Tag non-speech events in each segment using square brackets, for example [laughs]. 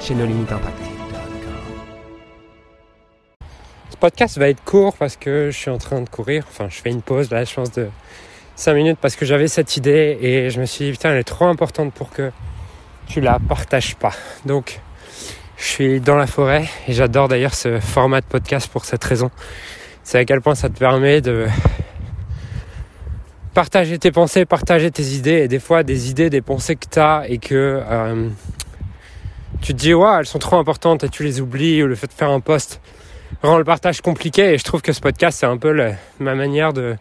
chez nos limites impact. Ce podcast va être court parce que je suis en train de courir. Enfin, je fais une pause, là, je pense de 5 minutes parce que j'avais cette idée et je me suis dit, putain, elle est trop importante pour que tu la partages pas. Donc, je suis dans la forêt et j'adore d'ailleurs ce format de podcast pour cette raison. C'est à quel point ça te permet de partager tes pensées, partager tes idées et des fois des idées, des pensées que tu as et que euh, tu te dis ouais elles sont trop importantes et tu les oublies ou le fait de faire un post rend le partage compliqué. Et je trouve que ce podcast c'est un peu ma manière de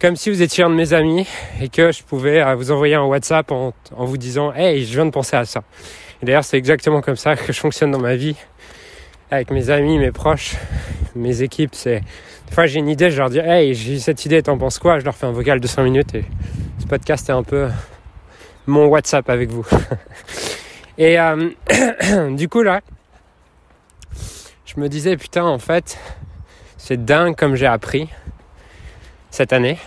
comme si vous étiez un de mes amis et que je pouvais euh, vous envoyer un WhatsApp en, vous disant hey je viens de penser à ça. Et d'ailleurs c'est exactement comme ça que je fonctionne dans ma vie avec mes amis mes proches mes équipes. C'est des fois j'ai une idée je leur dis hey j'ai cette idée t'en penses quoi? Je leur fais un vocal de 5 minutes et ce podcast est un peu mon WhatsApp avec vous [laughs] Et euh, [clears throat] du coup là, je me disais putain en fait, c'est dingue comme j'ai appris cette année.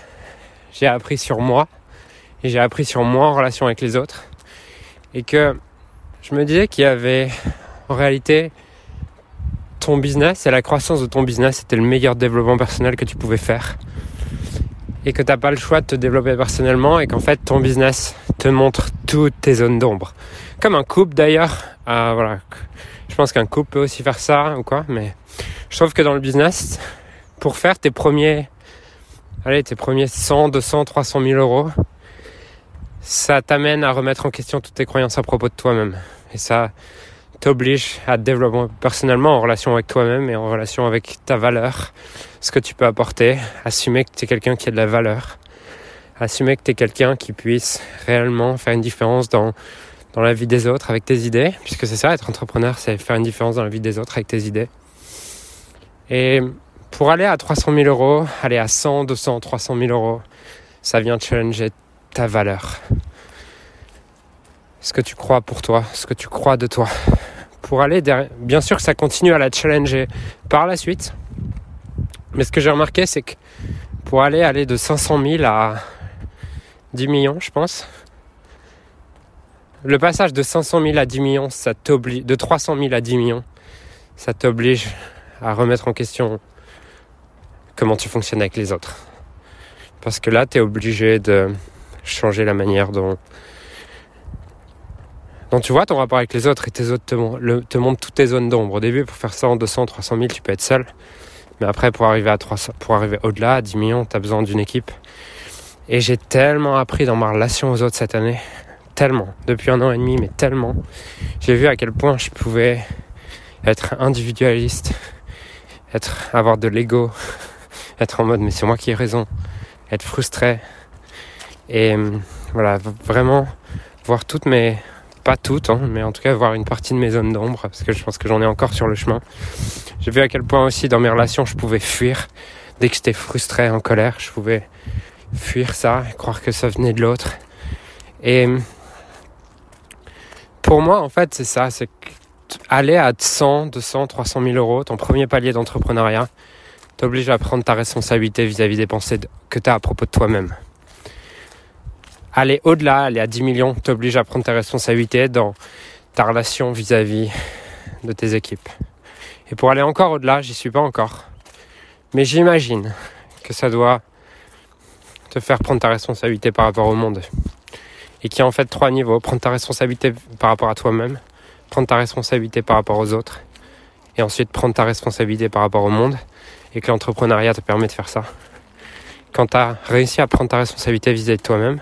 J'ai appris sur moi et j'ai appris sur moi en relation avec les autres. Et que je me disais qu'il y avait en réalité ton business et la croissance de ton business était le meilleur développement personnel que tu pouvais faire. Et que tu n'as pas le choix de te développer personnellement et qu'en fait ton business te montre toutes tes zones d'ombre. Comme un couple d'ailleurs. Euh, voilà. Je pense qu'un couple peut aussi faire ça ou quoi, mais je trouve que dans le business, pour faire tes premiers, allez, tes premiers 100, 200, 300 000 euros, ça t'amène à remettre en question toutes tes croyances à propos de toi-même. Et ça t'oblige à te développer personnellement en relation avec toi-même et en relation avec ta valeur, ce que tu peux apporter, assumer que tu es quelqu'un qui a de la valeur, assumer que tu es quelqu'un qui puisse réellement faire une différence dans dans la vie des autres avec tes idées, puisque c'est ça, être entrepreneur, c'est faire une différence dans la vie des autres avec tes idées. Et pour aller à 300 000 euros, aller à 100, 200, 300 000 euros, ça vient challenger ta valeur. Ce que tu crois pour toi, ce que tu crois de toi. Pour aller bien sûr que ça continue à la challenger par la suite. Mais ce que j'ai remarqué, c'est que pour aller aller de 500 000 à 10 millions, je pense, le passage de 500 000 à 10 millions, ça t'oblige, de 300 000 à 10 millions, ça t'oblige à remettre en question comment tu fonctionnes avec les autres. Parce que là, tu es obligé de changer la manière dont, tu vois ton rapport avec les autres et tes autres te, te montrent toutes tes zones d'ombre. Au début, pour faire 100, 200, 300 000, tu peux être seul. Mais après, pour arriver, à 300, pour arriver au-delà, à 10 millions, tu as besoin d'une équipe. Et j'ai tellement appris dans ma relation aux autres cette année tellement, depuis un an et demi, mais tellement. J'ai vu à quel point je pouvais être individualiste, être, avoir de l'ego, [laughs] être en mode mais c'est moi qui ai raison, être frustré. Et voilà, vraiment voir toutes mes, pas toutes, hein, mais en tout cas voir une partie de mes zones d'ombre, parce que je pense que j'en ai encore sur le chemin. J'ai vu à quel point aussi dans mes relations je pouvais fuir. Dès que j'étais frustré, en colère, je pouvais fuir ça, croire que ça venait de l'autre. Et pour moi, en fait, c'est ça. C'est aller à 100, 200, 300 000 euros, ton premier palier d'entrepreneuriat, t'oblige à prendre ta responsabilité vis-à-vis des pensées que tu as à propos de toi-même. Aller au-delà, aller à 10 millions, t'oblige à prendre ta responsabilité dans ta relation vis-à-vis de tes équipes. Et pour aller encore au-delà, j'y suis pas encore. Mais j'imagine que ça doit te faire prendre ta responsabilité par rapport au monde et qui a en fait trois niveaux. Prendre ta responsabilité par rapport à toi-même, prendre ta responsabilité par rapport aux autres, et ensuite prendre ta responsabilité par rapport au monde, et que l'entrepreneuriat te permet de faire ça. Quand tu as réussi à prendre ta responsabilité vis-à-vis de toi-même,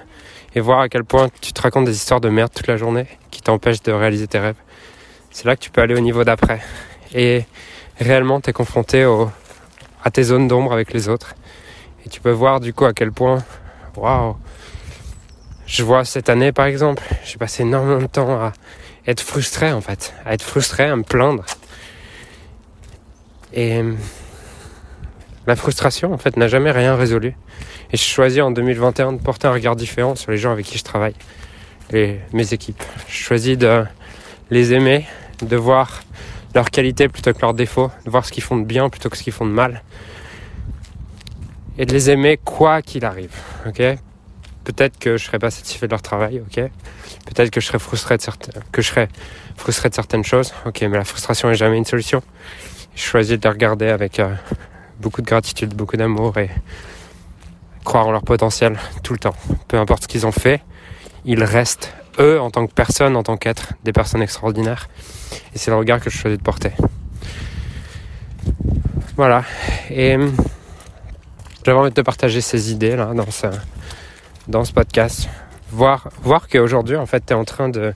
et voir à quel point tu te racontes des histoires de merde toute la journée qui t'empêchent de réaliser tes rêves, c'est là que tu peux aller au niveau d'après. Et réellement, tu es confronté à tes zones d'ombre avec les autres. Et tu peux voir du coup à quel point, waouh, je vois cette année par exemple, j'ai passé énormément de temps à être frustré en fait, à être frustré, à me plaindre. Et la frustration en fait n'a jamais rien résolu. Et je choisis en 2021 de porter un regard différent sur les gens avec qui je travaille, et mes équipes. Je choisis de les aimer, de voir leurs qualités plutôt que leurs défauts, de voir ce qu'ils font de bien plutôt que ce qu'ils font de mal. Et de les aimer quoi qu'il arrive. Ok? Peut-être que je serais pas satisfait de leur travail, ok? Peut-être que je serais frustré de certaines, que je frustré de certaines choses, ok? Mais la frustration n'est jamais une solution. Je choisis de les regarder avec euh, beaucoup de gratitude, beaucoup d'amour et croire en leur potentiel tout le temps. Peu importe ce qu'ils ont fait, ils restent eux en tant que personne, en tant qu'être, des personnes extraordinaires. Et c'est le regard que je choisis de porter. Voilà. Et hum, j'avais envie de te partager ces idées là dans ce, dans ce podcast. Voir, voir qu'aujourd'hui, en fait, tu es en train de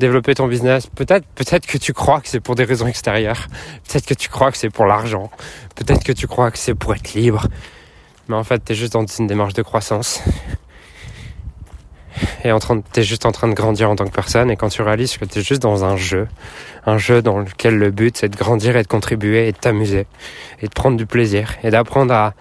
développer ton business. Peut-être, que tu crois que c'est pour des raisons extérieures. Peut-être que tu crois que c'est pour l'argent. Peut-être que tu crois que c'est pour être libre. Mais en fait, tu es juste dans une démarche de croissance. Et en train, t'es juste en train de grandir en tant que personne. Et quand tu réalises que tu es juste dans un jeu, un jeu dans lequel le but c'est de grandir et de contribuer et de t'amuser et de prendre du plaisir et d'apprendre à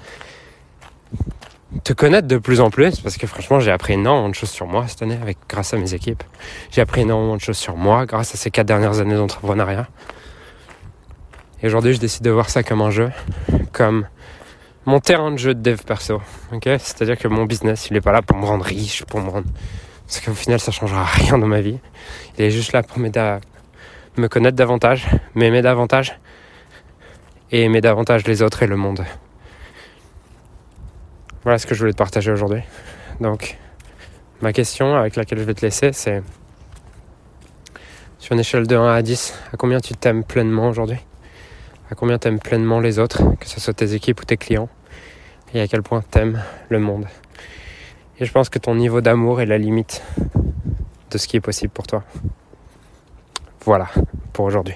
te connaître de plus en plus parce que franchement j'ai appris énormément de choses sur moi cette année avec grâce à mes équipes. J'ai appris énormément de choses sur moi grâce à ces quatre dernières années d'entrepreneuriat. Et aujourd'hui je décide de voir ça comme un jeu, comme mon terrain de jeu de dev perso. C'est-à-dire que mon business il est pas là pour me rendre riche, pour me rendre... Parce qu'au final ça changera [laughs] rien dans ma vie. Il est juste là pour m'aider à me connaître davantage, m'aimer davantage et aimer davantage les autres et le monde. Voilà ce que je voulais te partager aujourd'hui. Donc, ma question avec laquelle je vais te laisser, c'est sur une échelle de 1 à 10, à combien tu t'aimes pleinement aujourd'hui? À combien tu aimes pleinement les autres, que ce soit tes équipes ou tes clients? Et à quel point tu aimes le monde? Et je pense que ton niveau d'amour est la limite de ce qui est possible pour toi. Voilà pour aujourd'hui.